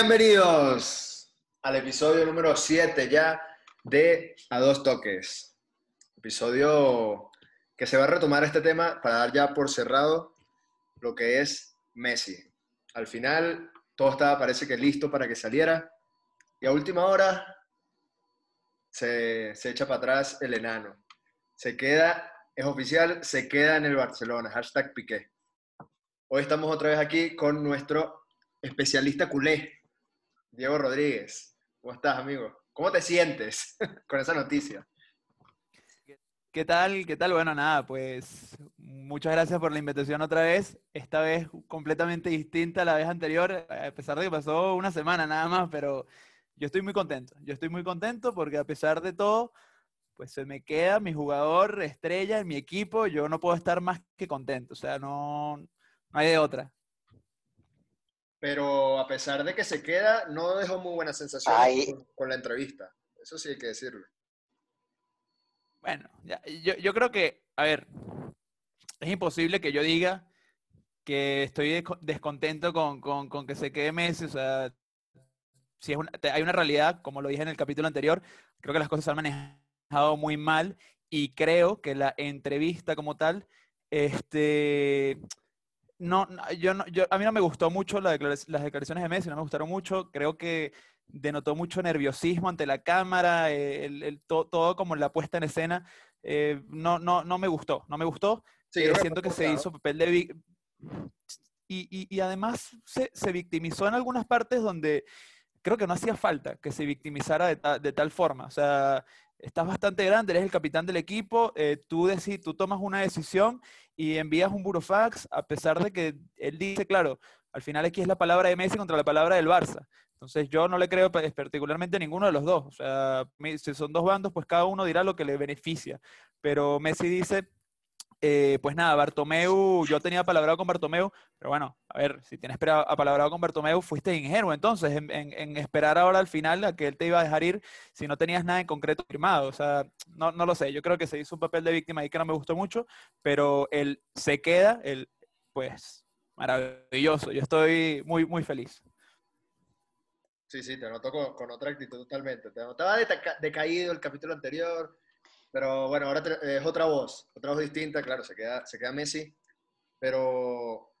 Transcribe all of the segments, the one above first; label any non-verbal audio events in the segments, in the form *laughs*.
Bienvenidos al episodio número 7 ya de A Dos Toques. Episodio que se va a retomar este tema para dar ya por cerrado lo que es Messi. Al final todo estaba parece que listo para que saliera y a última hora se, se echa para atrás el enano. Se queda, es oficial, se queda en el Barcelona. Hashtag Piqué. Hoy estamos otra vez aquí con nuestro especialista culé, Diego Rodríguez. ¿Cómo estás, amigo? ¿Cómo te sientes *laughs* con esa noticia? ¿Qué tal? ¿Qué tal? Bueno, nada, pues muchas gracias por la invitación otra vez. Esta vez completamente distinta a la vez anterior, a pesar de que pasó una semana nada más, pero yo estoy muy contento. Yo estoy muy contento porque a pesar de todo, pues se me queda mi jugador estrella mi equipo. Yo no puedo estar más que contento. O sea, no, no hay de otra pero a pesar de que se queda, no dejó muy buena sensación con, la entrevista. Eso sí hay que decirlo. Bueno, yo, yo, creo que, a ver, es imposible que yo diga que estoy descontento con, con, con que se quede Messi. O sea, si es una, hay una realidad, como lo dije en el capítulo anterior, creo que las cosas se han manejado muy mal y creo que la entrevista como tal, este, no, yo no, yo, a mí no me gustó mucho las declaraciones de Messi, no me gustaron mucho. Creo que denotó mucho nerviosismo ante la cámara, eh, el, todo como la puesta en escena. Eh, no, no, no me gustó, no me gustó. Eh, siento que se hizo papel de... Y, y, además se, se, victimizó en algunas partes donde creo que no hacía falta que se victimizara de, de tal forma. O sea, estás bastante grande, eres el capitán del equipo, eh, tú, tú tomas una decisión y envías un burofax, a pesar de que él dice, claro, al final aquí es la palabra de Messi contra la palabra del Barça. Entonces yo no le creo particularmente a ninguno de los dos. O sea, si son dos bandos, pues cada uno dirá lo que le beneficia. Pero Messi dice, eh, pues nada, Bartomeu, yo tenía palabrado con Bartomeu, pero bueno, a ver, si tienes palabrado con Bartomeu, fuiste ingenuo entonces en, esperar ahora al final a que él te iba a dejar ir si no tenías nada en concreto firmado. O sea, no, no lo sé, yo creo que se hizo un papel de víctima ahí que no me gustó mucho, pero él se queda, él, pues, maravilloso. Yo estoy muy, muy feliz. Sí, sí, te noto con, otra actitud totalmente. Te notaba decaído el capítulo anterior, pero bueno, ahora es otra voz, otra voz distinta, claro, se queda, se queda Messi, pero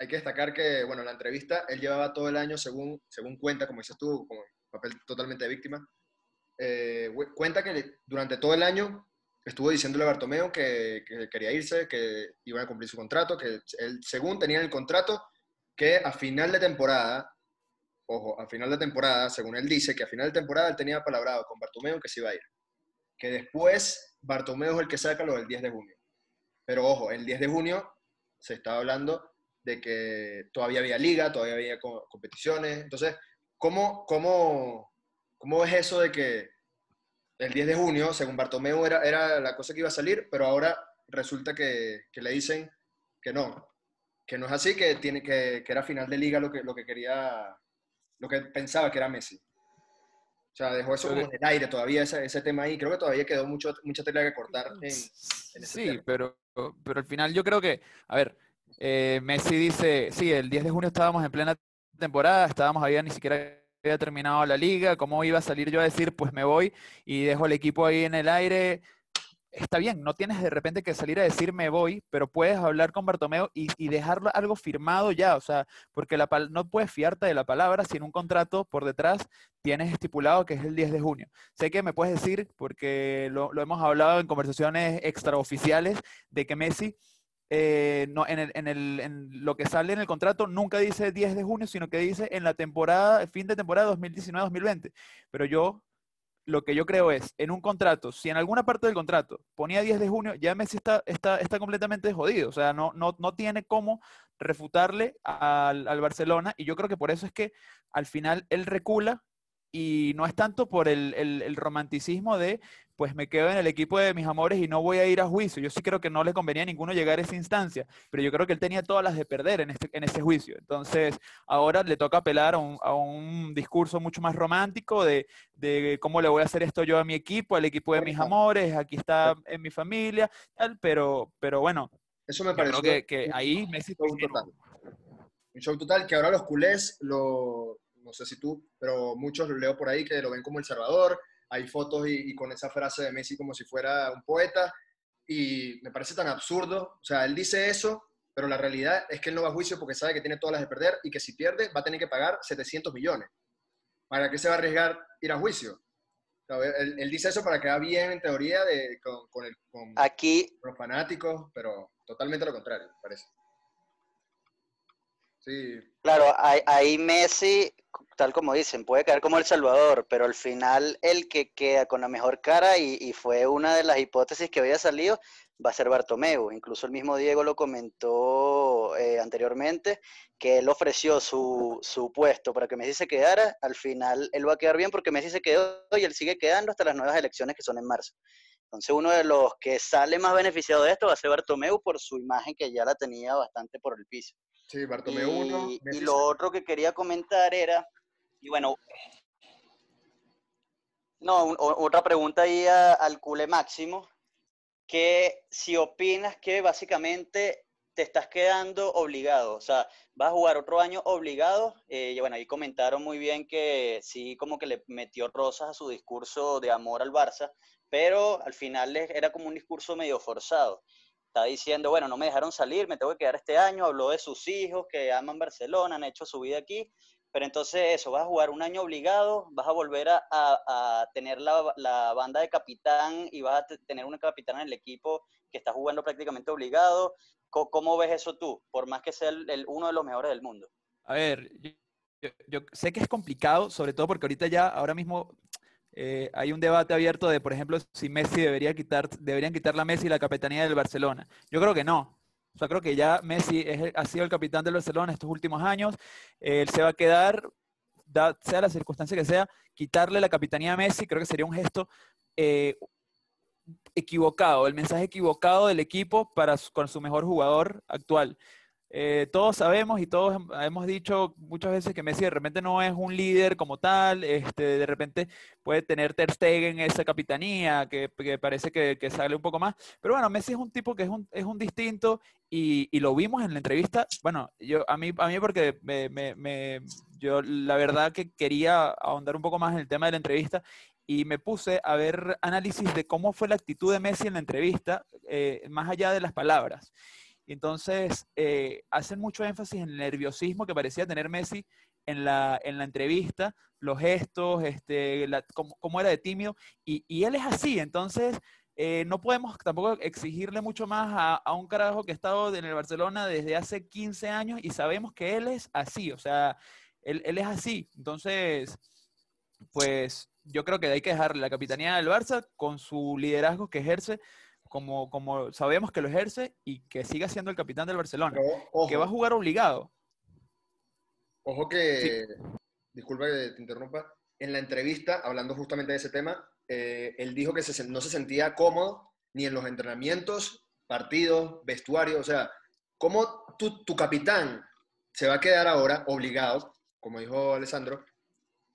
hay que destacar que, bueno, en la entrevista él llevaba todo el año, según, según cuenta, como dices tú, como papel totalmente de víctima, eh, cuenta que durante todo el año estuvo diciéndole a Bartomeo que, que, quería irse, que iba a cumplir su contrato, que él, según tenía el contrato, que a final de temporada, ojo, a final de temporada, según él dice, que a final de temporada él tenía palabrado con Bartomeo que se iba a ir que después Bartomeu es el que saca lo del 10 de junio. Pero ojo, el 10 de junio se estaba hablando de que todavía había liga, todavía había competiciones. Entonces, ¿cómo, cómo, cómo es eso de que el 10 de junio, según Bartomeu, era, era la cosa que iba a salir, pero ahora resulta que, que le dicen que no, que no es así, que, tiene, que, que, era final de liga lo que, lo que quería, lo que pensaba que era Messi. O sea, dejó eso como en el aire todavía, ese, ese, tema ahí. Creo que todavía quedó mucho, mucha tela que cortar en, Sí, pero, pero al final yo creo que, a ver, eh, Messi dice, sí, el 10 de junio estábamos en plena temporada, estábamos ahí, ni siquiera había terminado la liga, ¿cómo iba a salir yo a decir, pues me voy y dejo el equipo ahí en el aire? Está bien, no tienes de repente que salir a decir me voy, pero puedes hablar con Bartomeo y, y dejarlo algo firmado ya, o sea, porque la, no puedes fiarte de la palabra si en un contrato por detrás tienes estipulado que es el 10 de junio. Sé que me puedes decir, porque lo, hemos hablado en conversaciones extraoficiales, de que Messi eh, no, en, el, en, el, en, lo que sale en el contrato nunca dice 10 de junio, sino que dice en la temporada, fin de temporada 2019-2020. Pero yo lo que yo creo es, en un contrato, si en alguna parte del contrato ponía 10 de junio, ya Messi está, está, está completamente jodido. O sea, no, no, no tiene cómo refutarle al, al, Barcelona. Y yo creo que por eso es que al final él recula y no es tanto por el, el, el, romanticismo de, pues me quedo en el equipo de mis amores y no voy a ir a juicio. Yo sí creo que no le convenía a ninguno llegar a esa instancia, pero yo creo que él tenía todas las de perder en, este, en ese juicio. Entonces, ahora le toca apelar a un, a un discurso mucho más romántico de, de, cómo le voy a hacer esto yo a mi equipo, al equipo de mis amores, aquí está en mi familia, tal, pero, pero bueno. Eso me parece. que, que ahí Messi... Un show total. Un show total que ahora los culés lo no sé si tú, pero muchos lo leo por ahí que lo ven como El Salvador, hay fotos y, con esa frase de Messi como si fuera un poeta, y me parece tan absurdo, o sea, él dice eso, pero la realidad es que él no va a juicio porque sabe que tiene todas las de perder y que si pierde va a tener que pagar 700 millones. ¿Para qué se va a arriesgar ir a juicio? él, dice eso para quedar bien en teoría de, con, el, Aquí, los fanáticos, pero totalmente lo contrario, parece. Sí. Claro, ahí Messi tal como dicen, puede caer como El Salvador, pero al final el que queda con la mejor cara, y, fue una de las hipótesis que había salido, va a ser Bartomeu. Incluso el mismo Diego lo comentó eh, anteriormente, que él ofreció su, su, puesto para que Messi se quedara. Al final él va a quedar bien porque Messi se quedó y él sigue quedando hasta las nuevas elecciones que son en marzo. Entonces uno de los que sale más beneficiado de esto va a ser Bartomeu por su imagen que ya la tenía bastante por el piso. Sí, Bartomeu uno. Y lo otro que quería comentar era y bueno, no, otra pregunta ahí al cule máximo, que si opinas que básicamente te estás quedando obligado, o sea, vas a jugar otro año obligado, eh, y bueno, ahí comentaron muy bien que sí, como que le metió rosas a su discurso de amor al Barça, pero al final era como un discurso medio forzado. Está diciendo, bueno, no me dejaron salir, me tengo que quedar este año, habló de sus hijos que aman Barcelona, han hecho su vida aquí, pero entonces eso, vas a jugar un año obligado, vas a volver a, tener la, banda de capitán y vas a tener una capitán en el equipo que está jugando prácticamente obligado. ¿Cómo, ves eso tú? Por más que sea el, uno de los mejores del mundo. A ver, yo, sé que es complicado, sobre todo porque ahorita ya, ahora mismo, eh, hay un debate abierto de, por ejemplo, si Messi debería quitar, deberían quitar a Messi la capitanía del Barcelona. Yo creo que no. O sea, creo que ya Messi ha sido el capitán del Barcelona estos últimos años. Él se va a quedar, sea la circunstancia que sea, quitarle la capitanía a Messi, creo que sería un gesto eh, equivocado, el mensaje equivocado del equipo para con su mejor jugador actual. Eh, todos sabemos y todos hemos dicho muchas veces que Messi de repente no es un líder como tal, este, de repente puede tener Ter Stegen esa capitanía, que, parece que, sale un poco más, pero bueno, Messi es un tipo que es un, es un distinto y, lo vimos en la entrevista, bueno, yo a mí, a mí porque me, yo la verdad que quería ahondar un poco más en el tema de la entrevista y me puse a ver análisis de cómo fue la actitud de Messi en la entrevista, eh, más allá de las palabras. Entonces eh, hacen mucho énfasis en el nerviosismo que parecía tener Messi en la, en la entrevista, los gestos, este, cómo, era de tímido, y, y, él es así, entonces eh, no podemos tampoco exigirle mucho más a, a, un carajo que ha estado en el Barcelona desde hace 15 años y sabemos que él es así, o sea, él, él es así, entonces, pues yo creo que hay que dejarle la capitanía del Barça con su liderazgo que ejerce como, como sabemos que lo ejerce y que siga siendo el capitán del Barcelona, que va a jugar obligado. Ojo que, disculpa que te interrumpa, en la entrevista, hablando justamente de ese tema, eh, él dijo que no se sentía cómodo ni en los entrenamientos, partidos, vestuarios, o sea, ¿cómo tu, tu capitán se va a quedar ahora obligado, como dijo Alessandro,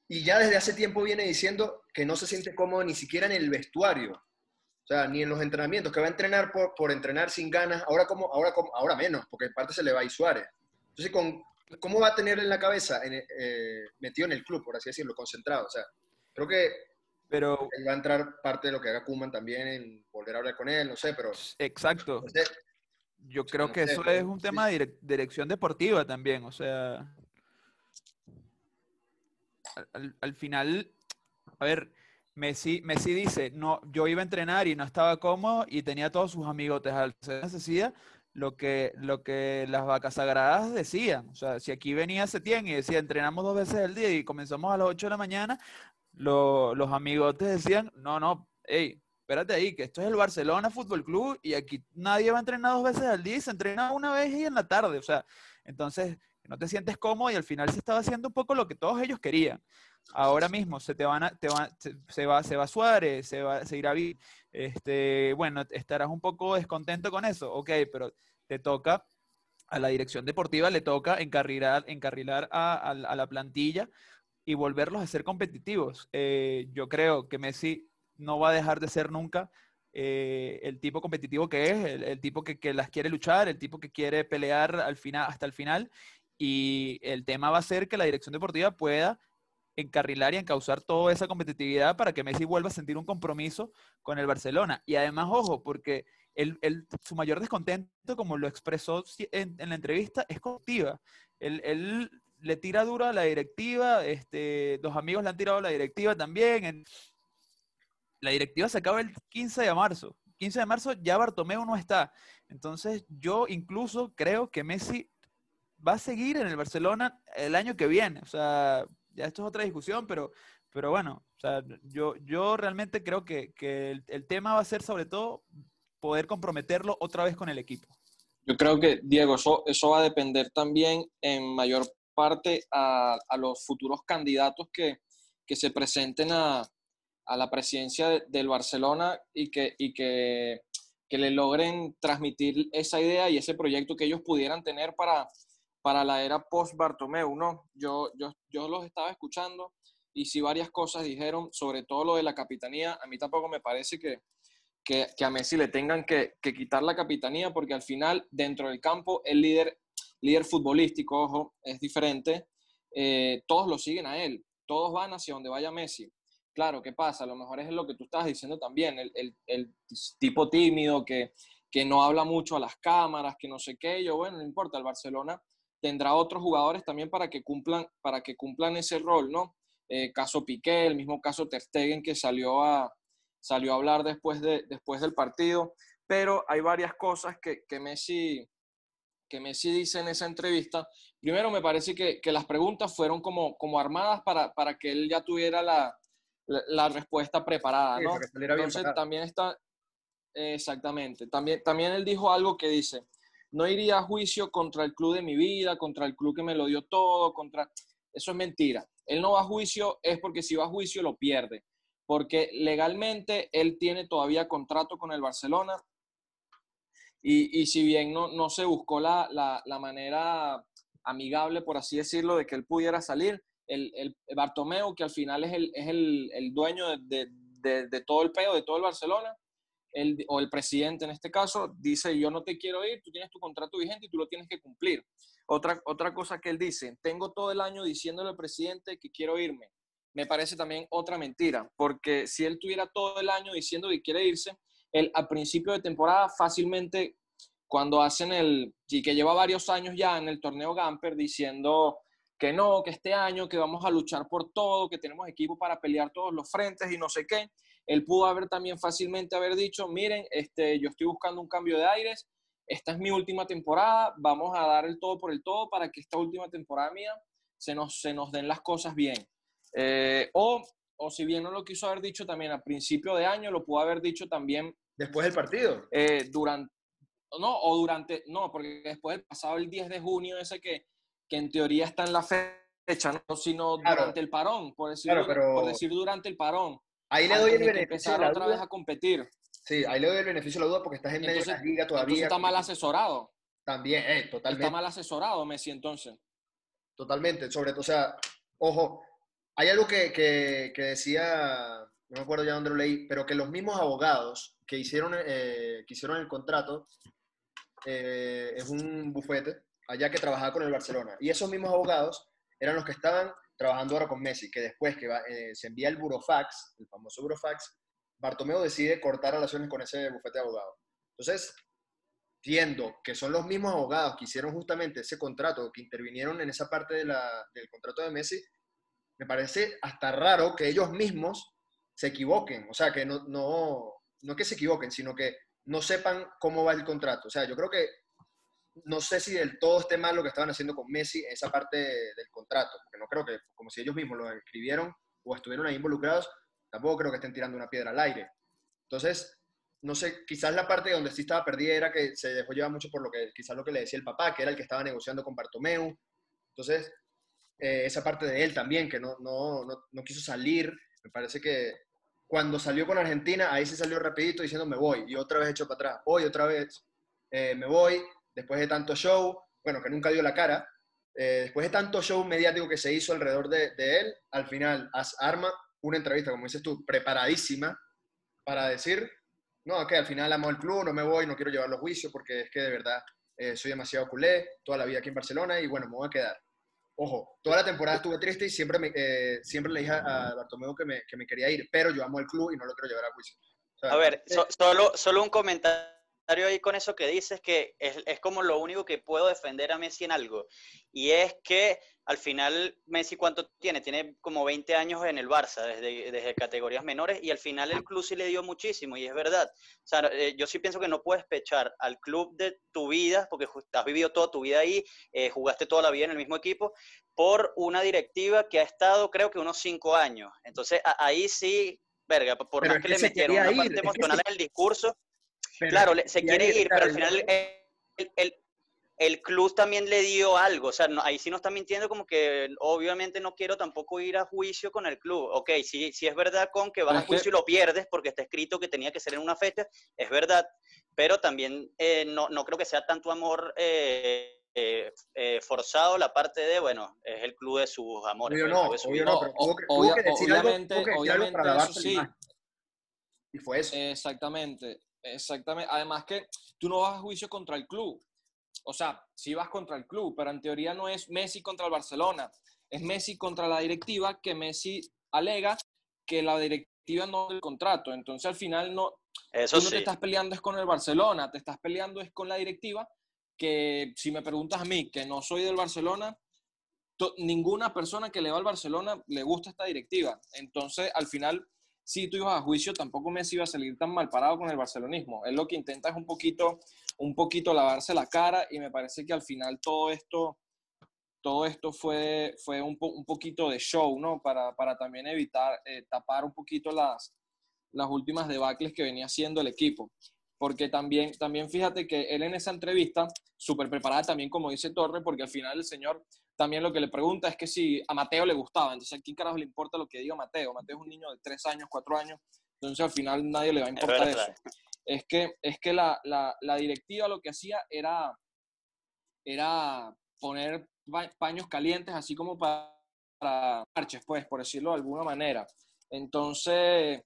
y ya desde hace tiempo viene diciendo que no se siente cómodo ni siquiera en el vestuario? O sea, ni en los entrenamientos, que va a entrenar por, por entrenar sin ganas, ahora, como, ahora, como, ahora menos, porque en parte se le va a Suárez. Entonces, con, ¿cómo va a tener en la cabeza eh, metido en el club, por así decirlo, concentrado? O sea, creo que pero, va a entrar parte de lo que haga Kuman también en volver a hablar con él, no sé, pero... Exacto. Yo creo que eso es un tema de dirección deportiva también, o sea... Al, al final, a ver, Messi, Messi dice, no, yo iba a entrenar y no estaba cómodo y tenía todos sus amigotes al decía lo que, lo que las vacas sagradas decían. O sea, si aquí venía Setién y decía, entrenamos dos veces al día y comenzamos a las 8 de la mañana, los amigotes decían, no, no, hey, espérate ahí, que esto es el Barcelona Fútbol Club y aquí nadie va a entrenar dos veces al día se entrena una vez y en la tarde. O sea, entonces no te sientes cómodo y al final se estaba haciendo un poco lo que todos ellos querían. Ahora mismo se te van a, te se, va, se va Suárez, se va, se irá este, bueno, estarás un poco descontento con eso, ok, pero te toca a la dirección deportiva le toca encarrilar, encarrilar a, la plantilla y volverlos a ser competitivos. Eh, yo creo que Messi no va a dejar de ser nunca eh, el tipo competitivo que es, el, tipo que, que, las quiere luchar, el tipo que quiere pelear al final, hasta el final y el tema va a ser que la dirección deportiva pueda encarrilar y encauzar toda esa competitividad para que Messi vuelva a sentir un compromiso con el Barcelona. Y además, ojo, porque él, su mayor descontento, como lo expresó en, la entrevista, es contiva. Él, le tira duro a la directiva, este, dos amigos le han tirado a la directiva también. la directiva se acaba el 15 de marzo. 15 de marzo ya Bartomeu no está. Entonces yo incluso creo que Messi va a seguir en el Barcelona el año que viene. O sea, ya esto es otra discusión, pero, pero bueno, o sea, yo, yo realmente creo que, el, tema va a ser sobre todo poder comprometerlo otra vez con el equipo. Yo creo que, Diego, eso, eso va a depender también en mayor parte a, los futuros candidatos que, se presenten a, la presidencia del Barcelona y que, y que, que, le logren transmitir esa idea y ese proyecto que ellos pudieran tener para, para la era post-Bartomeu, ¿no? Yo, yo, yo los estaba escuchando y sí varias cosas dijeron, sobre todo lo de la capitanía. A mí tampoco me parece que, que, a Messi le tengan que, quitar la capitanía porque al final, dentro del campo, el líder, líder futbolístico, ojo, es diferente. Eh, todos lo siguen a él, todos van hacia donde vaya Messi. Claro, ¿qué pasa? A lo mejor es lo que tú estabas diciendo también, el, el, el tipo tímido que, que no habla mucho a las cámaras, que no sé qué. Yo, bueno, no importa, el Barcelona tendrá otros jugadores también para que cumplan, para que cumplan ese rol, ¿no? Eh, caso Piqué, el mismo caso Ter Stegen que salió a, salió a hablar después, de, después del partido, pero hay varias cosas que, que, Messi, que Messi dice en esa entrevista. Primero, me parece que, que las preguntas fueron como, como armadas para, para que él ya tuviera la, la, respuesta preparada, ¿no? Entonces, también está, exactamente, también, también él dijo algo que dice, no iría a juicio contra el club de mi vida, contra el club que me lo dio todo, contra... Eso es mentira. Él no va a juicio es porque si va a juicio lo pierde, porque legalmente él tiene todavía contrato con el Barcelona y, si bien no, no se buscó la, la, manera amigable, por así decirlo, de que él pudiera salir, el, el Bartomeu, que al final es el, es el, el dueño de, de, de, todo el pedo, de todo el Barcelona, o el presidente en este caso, dice, yo no te quiero ir, tú tienes tu contrato vigente y tú lo tienes que cumplir. Otra, otra cosa que él dice, tengo todo el año diciéndole al presidente que quiero irme. Me parece también otra mentira, porque si él tuviera todo el año diciendo que quiere irse, él al principio de temporada fácilmente, cuando hacen el, y que lleva varios años ya en el torneo Gamper diciendo que no, que este año, que vamos a luchar por todo, que tenemos equipo para pelear todos los frentes y no sé qué, él pudo haber también fácilmente haber dicho, miren, este, yo estoy buscando un cambio de aires, esta es mi última temporada, vamos a dar el todo por el todo para que esta última temporada mía se nos, se nos den las cosas bien. Eh, o, o si bien no lo quiso haber dicho también a principio de año, lo pudo haber dicho también. Después del partido. Eh, durante, no, o durante, no, porque después del pasado el 10 de junio, ese que, que en teoría está en la fecha, no, sino durante el parón, por decir, por decir durante el parón. Ahí le doy el beneficio de la otra vez a competir. Sí, ahí le doy el beneficio de la duda porque estás en medio de la liga todavía. está mal asesorado. También, eh, totalmente. Está mal asesorado Messi entonces. Totalmente, sobre todo, o sea, ojo, hay algo que, que, decía, no me acuerdo ya dónde lo leí, pero que los mismos abogados que hicieron, eh, que hicieron el contrato, eh, es un bufete allá que trabajaba con el Barcelona. Y esos mismos abogados eran los que estaban trabajando ahora con Messi, que después que eh, se envía el burofax, el famoso burofax, Bartomeu decide cortar relaciones con ese bufete de abogados. Entonces, viendo que son los mismos abogados que hicieron justamente ese contrato, que intervinieron en esa parte del contrato de Messi, me parece hasta raro que ellos mismos se equivoquen. O sea, que no, no, no que se equivoquen, sino que no sepan cómo va el contrato. O sea, yo creo que no sé si del todo esté mal lo que estaban haciendo con Messi, esa parte del contrato, porque no creo que, como si ellos mismos lo escribieron o estuvieron ahí involucrados, tampoco creo que estén tirando una piedra al aire. Entonces, no sé, quizás la parte donde sí estaba perdida era que se dejó llevar mucho por lo que, quizás lo que le decía el papá, que era el que estaba negociando con Bartomeu. Entonces, eh, esa parte de él también, que no, no, no, no quiso salir, me parece que cuando salió con Argentina, ahí se salió rapidito diciendo me voy, y otra vez hecho para atrás, hoy otra vez eh, me voy, después de tanto show, bueno, que nunca dio la cara, eh, después de tanto show mediático que se hizo alrededor de, él, al final arma una entrevista, como dices tú, preparadísima para decir, no, que al final amo el club, no me voy, no quiero llevarlo a juicio porque es que de verdad eh, soy demasiado culé, toda la vida aquí en Barcelona y bueno, me voy a quedar. Ojo, toda la temporada estuve triste y siempre, me, eh, siempre le dije a Bartomeu que me, que me quería ir, pero yo amo el club y no lo quiero llevar a juicio. O sea, A ver, so- solo, solo un comentario ahí con eso que dices, que es, es como lo único que puedo defender a Messi en algo. Y es que al final, Messi, ¿cuánto tiene? Tiene como 20 años en el Barça, desde, desde categorías menores, y al final el club sí le dio muchísimo, y es verdad. O sea, eh, yo sí pienso que no puedes pechar al club de tu vida, porque has vivido toda tu vida ahí, eh, jugaste toda la vida en el mismo equipo, por una directiva que ha estado, creo que unos 5 años. Entonces, a- ahí sí, verga, por Pero más es que que le metieron una ir, parte es que emocional se- en el discurso, pero claro, le- se quiere ir, pero al final el, el- el club también le dio algo. O sea, no- ahí sí no está mintiendo como que obviamente no quiero tampoco ir a juicio con el club. Ok, sí, sí es verdad con que vas a juicio y lo pierdes porque está escrito que tenía que ser en una fecha, es verdad, pero también eh, no, no creo que sea tanto amor eh, eh, eh, forzado la parte de, bueno, es el club de sus amores. Obvio pues, no, club de su obvio vida. no, pero tuvo que, tuvo obvia- que decir algo, obviamente- tuvo que decir algo obviamente para lavarse sí. Y fue eso. Exactamente, exactamente. Además que tú no vas a juicio contra el club. O sea, sí vas contra el club, pero en teoría no es Messi contra el Barcelona. Es Messi contra la directiva que Messi alega que la directiva no del contrato. Entonces al final no, Eso tú no sí. te estás peleando es con el Barcelona, te estás peleando es con la directiva que si me preguntas a mí, que no soy del Barcelona, ninguna persona que le va al Barcelona le gusta esta directiva. Entonces, al final, si tú ibas a juicio, tampoco Messi iba a salir tan mal parado con el barcelonismo. Él lo que intenta es un poquito, un poquito lavarse la cara y me parece que al final todo esto, todo esto fue, fue un, po- un poquito de show, ¿no? Para, para también evitar, eh, tapar un poquito las, las últimas debacles que venía haciendo el equipo. Porque también, también fíjate que él en esa entrevista, súper preparada también, como dice Torre, porque al final el señor también lo que le pregunta es que si a Mateo le gustaba. Entonces, ¿a quién carajo le importa lo que diga Mateo? Mateo es un niño de tres años, cuatro años. Entonces, al final nadie le va a Es importar verdad. eso. Es que, es que la, la, la directiva lo que hacía era, era poner pa- paños calientes, así como para, para parches, pues, por decirlo de alguna manera. Entonces,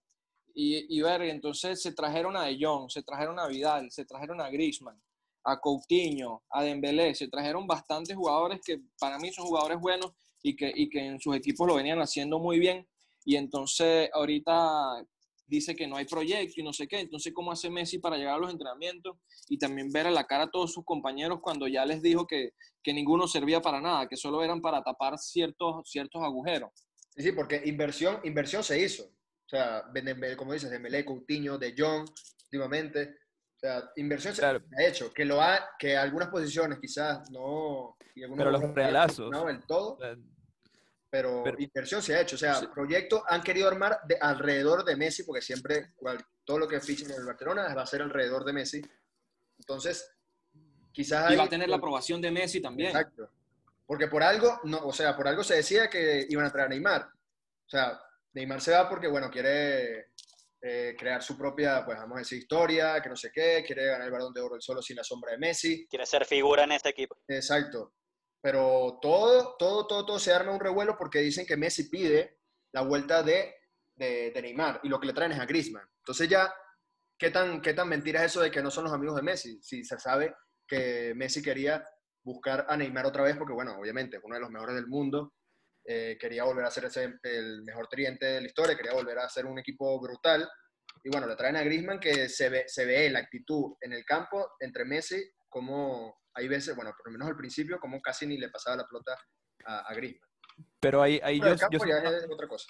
y, y ver, entonces se trajeron a De Jong, se trajeron a Vidal, se trajeron a Griezmann, a Coutinho, a Dembélé, se trajeron bastantes jugadores que para mí son jugadores buenos y que, y que en sus equipos lo venían haciendo muy bien. Y entonces ahorita dice que no hay proyecto y no sé qué. Entonces, ¿cómo hace Messi para llegar a los entrenamientos y también ver a la cara a todos sus compañeros cuando ya les dijo que, que ninguno servía para nada, que solo eran para tapar ciertos, ciertos agujeros? Sí, porque inversión, inversión se hizo. O sea, como dices, Dembélé, Coutinho, De Jong, últimamente. O sea, inversión se Claro. ha hecho. Que lo ha, que algunas posiciones quizás no... y Pero los realazos. No, del todo, pero, Pero- inversión se ha hecho. O sea, Sí. proyectos han querido armar de, alrededor de Messi, porque siempre cual- todo lo que fichen en el Barcelona va a ser alrededor de Messi. Entonces, quizás... Y va a tener la aprobación de Messi también. Exacto. Porque por algo, no, o sea, por algo se decía que iban a traer a Neymar. O sea, Neymar se va porque, bueno, quiere eh, crear su propia, pues vamos a decir, historia, que no sé qué, quiere ganar el balón de oro él solo sin la sombra de Messi. Quiere ser figura en este equipo. Exacto. Pero todo, todo, todo, todo se arma un revuelo porque dicen que Messi pide la vuelta de, de, de Neymar y lo que le traen es a Griezmann. Entonces ya, ¿qué tan, ¿qué tan mentira es eso de que no son los amigos de Messi? Si se sabe que Messi quería buscar a Neymar otra vez porque, bueno, obviamente es uno de los mejores del mundo, eh, quería volver a ser ese, el mejor tridente de la historia, quería volver a ser un equipo brutal. Y bueno, le traen a Griezmann que se ve, se ve la actitud en el campo entre Messi, como hay veces, bueno, por lo menos al principio, como casi ni le pasaba la pelota a, a Griezmann. Pero ahí, ahí Fuera yo, yo no- es otra cosa.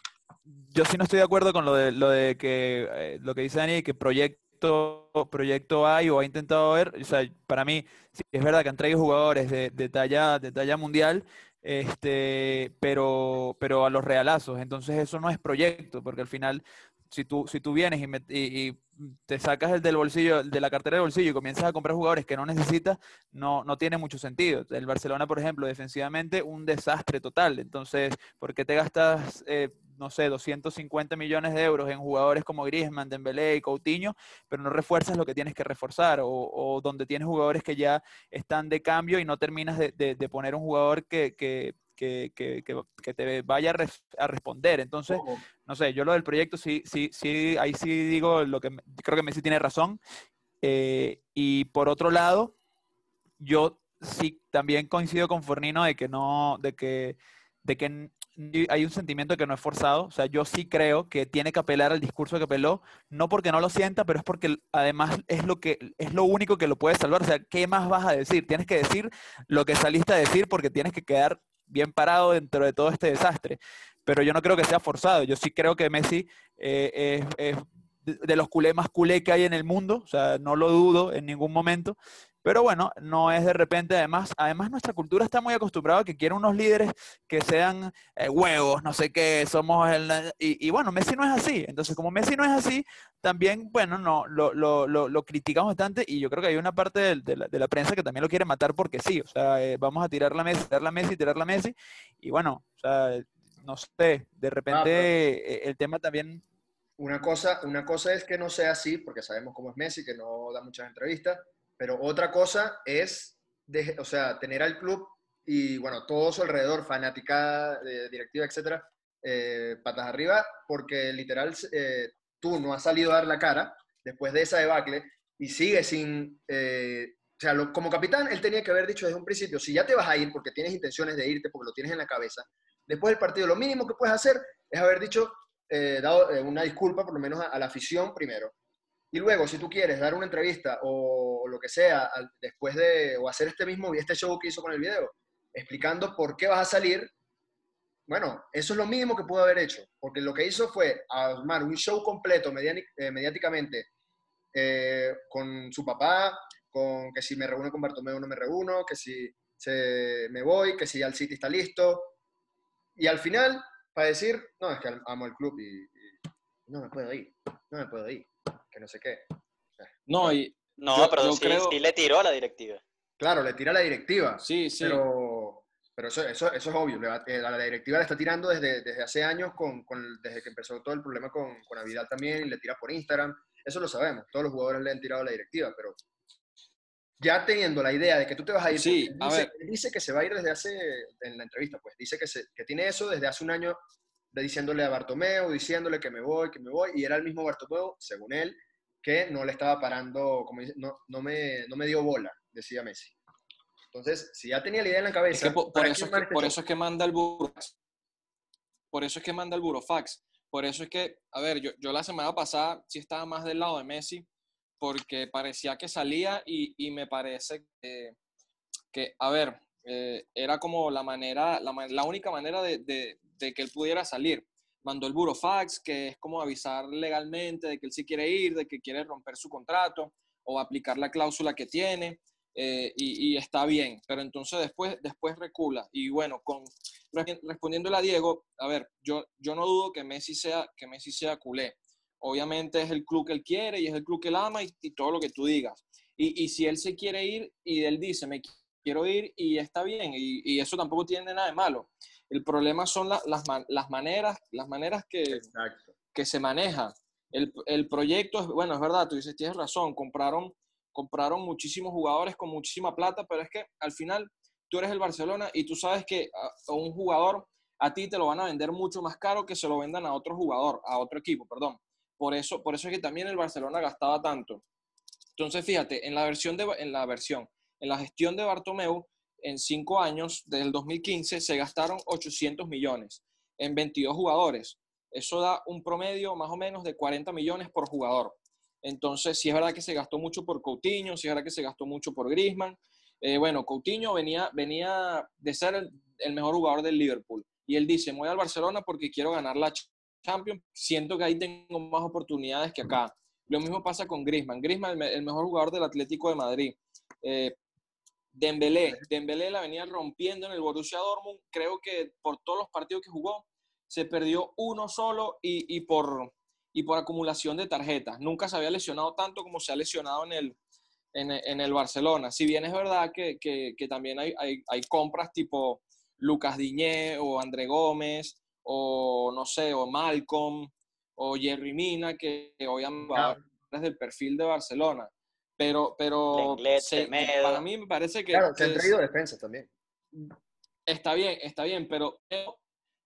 yo sí no estoy de acuerdo con lo de, lo de que eh, lo que dice Dani, que proyecto, proyecto hay o ha intentado ver. O sea, para mí, sí, es verdad que han traído jugadores de, de talla, de talla mundial, este, pero, pero a los realazos. Entonces eso no es proyecto, porque al final, si tú, si tú vienes y, me- y- te sacas el del bolsillo, de la cartera del bolsillo y comienzas a comprar jugadores que no necesitas, no, no tiene mucho sentido. El Barcelona, por ejemplo, defensivamente, un desastre total. Entonces, ¿por qué te gastas, eh, no sé, 250 millones de euros en jugadores como Griezmann, Dembélé y Coutinho, pero no refuerzas lo que tienes que reforzar? O, o donde tienes jugadores que ya están de cambio y no terminas de, de- de poner un jugador que, que, que, que- te vaya a, res- a responder. Entonces, no sé, yo lo del proyecto sí, sí, sí, ahí sí digo lo que creo que Messi tiene razón. Eh, y por otro lado, yo sí también coincido con Fornino de que no, de que, de que hay un sentimiento que no es forzado. O sea, yo sí creo que tiene que apelar al discurso que apeló, no porque no lo sienta, pero es porque además es lo que es lo único que lo puede salvar. O sea, ¿qué más vas a decir? Tienes que decir lo que saliste a decir porque tienes que quedar bien parado dentro de todo este desastre. Pero yo no creo que sea forzado. Yo sí creo que Messi eh, es, de los culés más culé que hay en el mundo. O sea, no lo dudo en ningún momento. Pero bueno, no es de repente, además, además nuestra cultura está muy acostumbrada a que quieren unos líderes que sean eh, huevos, no sé qué, somos el... Y, bueno, Messi no es así. Entonces, como Messi no es así, también, bueno, no, lo, lo, lo, criticamos bastante y yo creo que hay una parte de, la, prensa que también lo quiere matar porque sí. O sea, eh, vamos a tirar la Messi, tirar la Messi, tirar la Messi. Y bueno, o sea, no sé, de repente eh, el tema también... Una cosa, una cosa es que no sea así, porque sabemos cómo es Messi, que no da muchas entrevistas pero otra cosa es, o sea, tener al club y, bueno, todo su alrededor, fanática, directiva, etcétera, eh, patas arriba, porque literal eh, tú no has salido a dar la cara después de esa debacle y sigue sin... Eh, o sea, como capitán, él tenía que haber dicho desde un principio, si ya te vas a ir porque tienes intenciones de irte, porque lo tienes en la cabeza, después del partido lo mínimo que puedes hacer es haber dicho, dado una disculpa por lo menos a la afición primero, y luego, si tú quieres dar una entrevista o, lo que sea, después de, o hacer este mismo, este show que hizo con el video, explicando por qué vas a salir, bueno, eso es lo mínimo que pudo haber hecho, porque lo que hizo fue armar un show completo eh, mediáticamente eh, con su papá, con que si me reúno con Bartomeu no me reúno, que si se, me voy, que si al City está listo, y al final, para decir, no, es que amo el club y, y no me puedo ir, no me puedo ir que no sé qué. no, y no, pero sí, le tiró a la directiva. Claro, le tira a la directiva. Sí, sí. Pero, pero eso, eso, eso es obvio. Eh, la, directiva le está tirando desde, desde hace años, con, con, desde que empezó todo el problema con, con Avidal también, y le tira por Instagram. Eso lo sabemos. Todos los jugadores le han tirado a la directiva, pero ya teniendo la idea de que tú te vas a ir, sí, a dice, dice, que se va a ir desde hace, en la entrevista, pues dice que, se, que tiene eso desde hace un año de diciéndole a Bartomeu, diciéndole que me voy, que me voy, y era el mismo Bartomeu, según él, que no le estaba parando, como dice, no, no, me, no me dio bola, decía Messi. Entonces, si ya tenía la idea en la cabeza... por, eso, es que, por eso, es que, manda el burofax. Por eso es que manda el burofax. Por eso es que, a ver, yo, yo la semana pasada sí estaba más del lado de Messi, porque parecía que salía y, y me parece que, que a ver, eh, era como la manera, la, la única manera de, de, de, que él pudiera salir mandó el burofax, que es como avisar legalmente de que él sí quiere ir, de que quiere romper su contrato o aplicar la cláusula que tiene. Eh, y, está bien, pero entonces después, después recula. Y bueno, con, respondiéndole a Diego, a ver, yo, yo no dudo que Messi, sea, que Messi sea culé. Obviamente es el club que él quiere y es el club que él ama y, todo lo que tú digas. Y, y, si él se quiere ir y él dice, me quiero ir y está bien, y, y eso tampoco tiene nada de malo. El problema son las, las, maneras, las maneras que, que se maneja. El, el, proyecto, es, bueno, es verdad, tú dices, tienes razón, compraron, compraron muchísimos jugadores con muchísima plata, pero es que al final tú eres el Barcelona y tú sabes que a, un jugador a ti te lo van a vender mucho más caro que se lo vendan a otro jugador, a otro equipo, perdón. Por eso, por eso es que también el Barcelona gastaba tanto. Entonces, fíjate, en la versión, de, en la versión, en la gestión de Bartomeu, en cinco años, desde el 2015, se gastaron 800 millones en 22 jugadores. Eso da un promedio más o menos de 40 millones por jugador. Entonces, si es verdad que se gastó mucho por Coutinho, si es verdad que se gastó mucho por Griezmann. Eh, bueno, Coutinho venía, venía de ser el, mejor jugador del Liverpool. Y él dice, voy al Barcelona porque quiero ganar la Champions. Siento que ahí tengo más oportunidades que acá. Lo mismo pasa con Griezmann. Griezmann, el, mejor jugador del Atlético de Madrid. Eh, Dembélé, Dembélé la venía rompiendo en el Borussia Dortmund. Creo que por todos los partidos que jugó, se perdió uno solo y, por, y por acumulación de tarjetas. Nunca se había lesionado tanto como se ha lesionado en el, en, el Barcelona. Si bien es verdad que, también hay, hay, compras tipo Lucas Diñé o André Gómez o no sé, o Malcolm o Jerry Mina, que obviamente van desde el perfil de Barcelona. Pero, pero para mí me parece que... Claro, se han traído defensas también. Está bien, está bien, pero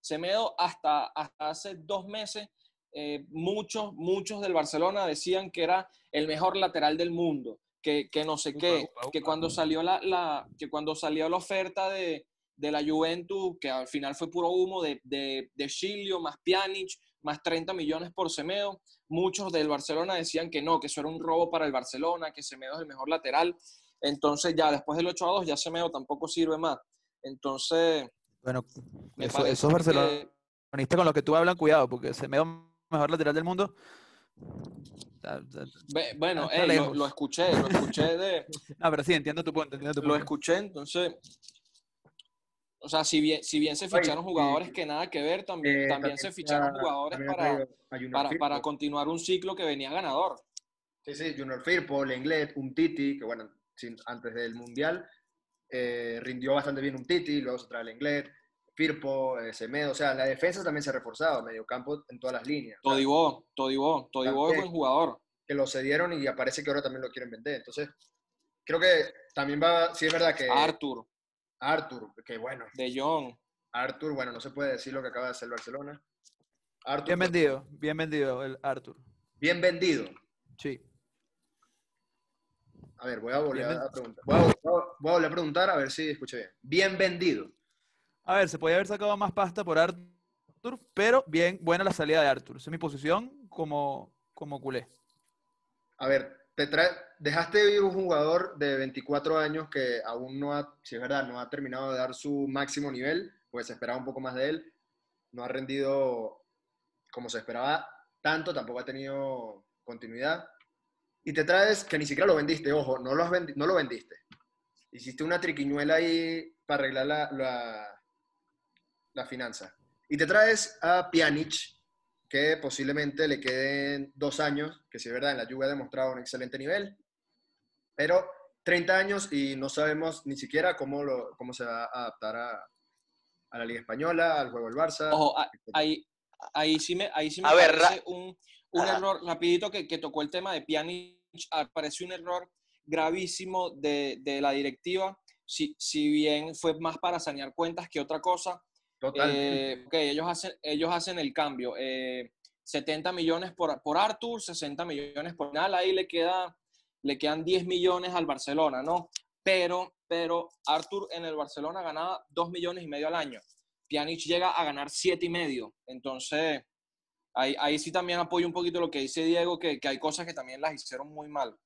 Semedo hasta, hasta hace dos meses, eh, muchos, muchos del Barcelona decían que era el mejor lateral del mundo, que, que no sé Upa, qué, upa, que upa. cuando salió la, la- que cuando salió la oferta de, de la Juventus, que al final fue puro humo de, de, de Chilio, más Pjanic, más 30 millones por Semedo, muchos del Barcelona decían que no, que eso era un robo para el Barcelona, que Semedo es el mejor lateral. Entonces ya después del 8 a 2 ya Semedo tampoco sirve más. Entonces, Bueno, me eso- que- con los que tú hablan, cuidado, porque se me mejor lateral del mundo. Bueno, lo, lo escuché, lo escuché de, *laughs* No, pero sí, entiendo tu punto. Entiendo tu lo punto. escuché, entonces, o sea, si bien, si bien se ficharon y- jugadores que nada que ver, también, Eh, también se ficharon ha- jugadores para, para, para continuar un ciclo que venía ganador. Sí, sí, Junior Firpo, Lenglet, un Titi, que bueno, sin- antes del Mundial eh, rindió bastante bien un Titi, luego se trae Lenglet, Firpo, eh, Semedo, o sea, la defensa también se ha reforzado, medio campo en todas las líneas. Todibó, Todibó, Todibó es buen jugador. que lo cedieron y aparece que ahora también lo quieren vender. Entonces, creo que también va, sí es verdad que Arthur, Arthur, que bueno, De Jong. Arthur, bueno, no se puede decir lo que acaba de hacer el Barcelona. Arthur, Bien vendido, bien vendido el Arthur. bien vendido. Sí. A ver, voy a volver Bien a preguntar. A- voy a volver a preguntar a ver si escuché bien. Bien vendido. A ver, se podía haber sacado más pasta por Arthur, pero bien, buena la salida de Arthur. Esa es mi posición como, como culé. A ver, te trae, dejaste ir un jugador de 24 años que aún no ha, si es verdad, no ha terminado de dar su máximo nivel, pues se esperaba un poco más de él. No ha rendido como se esperaba tanto, tampoco ha tenido continuidad. Y te traes que ni siquiera lo vendiste, ojo, no lo, no lo vendiste. Hiciste una triquiñuela ahí para arreglar la, la, la finanza. Y te traes a Pjanic, que posiblemente le queden dos años, que si es verdad, en la lluvia ha demostrado un excelente nivel, pero 30 años y no sabemos ni siquiera cómo, lo, cómo se va a adaptar a, a la Liga Española, al juego del Barça. Ojo, ahí, ahí sí me, ahí sí me A ver, parece un, un Ajá. error, rapidito que, que tocó el tema de Pjanic, parece un error gravísimo de, de la directiva, si, si bien fue más para sanear cuentas que otra cosa, Totalmente. Eh, ok, ellos hacen, ellos hacen el cambio. eh, 70 millones por, por Arthur, 60 millones por Nal, ahí le, queda, le quedan 10 millones al Barcelona, ¿no? Pero, pero Arthur en el Barcelona ganaba 2 millones y medio al año. Pjanic llega a ganar 7 y medio. Entonces, ahí, ahí sí también apoyo un poquito lo que dice Diego, que, que hay cosas que también las hicieron muy mal.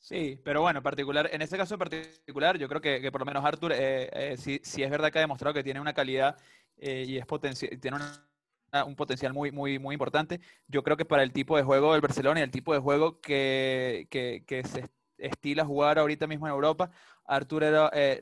Sí, pero bueno, en particular, en este caso en particular, yo creo que, por lo menos Arthur eh, eh, sí, sí es verdad que ha demostrado que tiene una calidad eh, y es tiene una- un potencial muy, muy, muy importante. Yo creo que para el tipo de juego del Barcelona y el tipo de juego que, que, se est- estila jugar ahorita mismo en Europa, Arthur era, eh,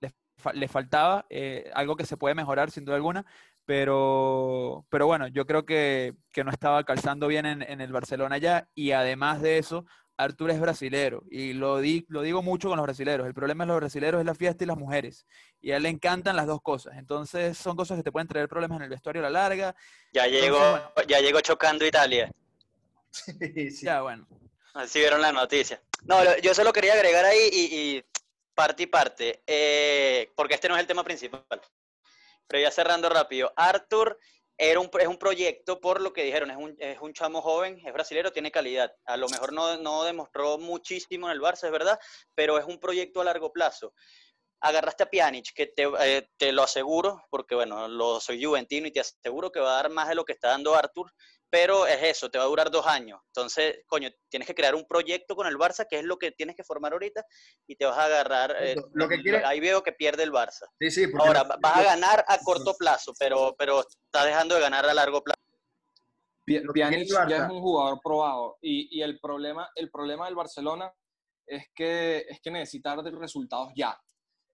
le, le faltaba algo que se puede mejorar sin duda alguna, pero, pero bueno, yo creo que, que no estaba calzando bien en, en el Barcelona ya y además de eso, Artur es brasilero y lo, di- lo digo mucho con los brasileros. El problema de los brasileros es la fiesta y las mujeres. Y a él le encantan las dos cosas. Entonces son cosas que te pueden traer problemas en el vestuario a la larga. Ya llegó, bueno. ya llegó chocando Italia. *laughs* Sí, sí. Ya, bueno. Así vieron la noticia. No, lo- yo solo quería agregar ahí y, y parte y parte, eh, porque este no es el tema principal. Pero ya cerrando rápido, Arthur era un, es un proyecto por lo que dijeron, es un, es un chamo joven, es brasilero, tiene calidad. A lo mejor no, no demostró muchísimo en el Barça, es verdad, pero es un proyecto a largo plazo. Agarraste a Pjanic, que te, eh, te lo aseguro, porque bueno, lo soy juventino y te aseguro que va a dar más de lo que está dando Arthur, pero es eso, te va a durar dos años. Entonces, coño, tienes que crear un proyecto con el Barça, que es lo que tienes que formar ahorita, y te vas a agarrar. eh, Lo que quiere- Ahí veo que pierde el Barça. Sí, sí, Ahora, vas a ganar a corto plazo, pero, pero estás dejando de ganar a largo plazo. Pjanic ya es un jugador probado y, y el, problema, el problema del Barcelona es que, es que necesita dar resultados ya.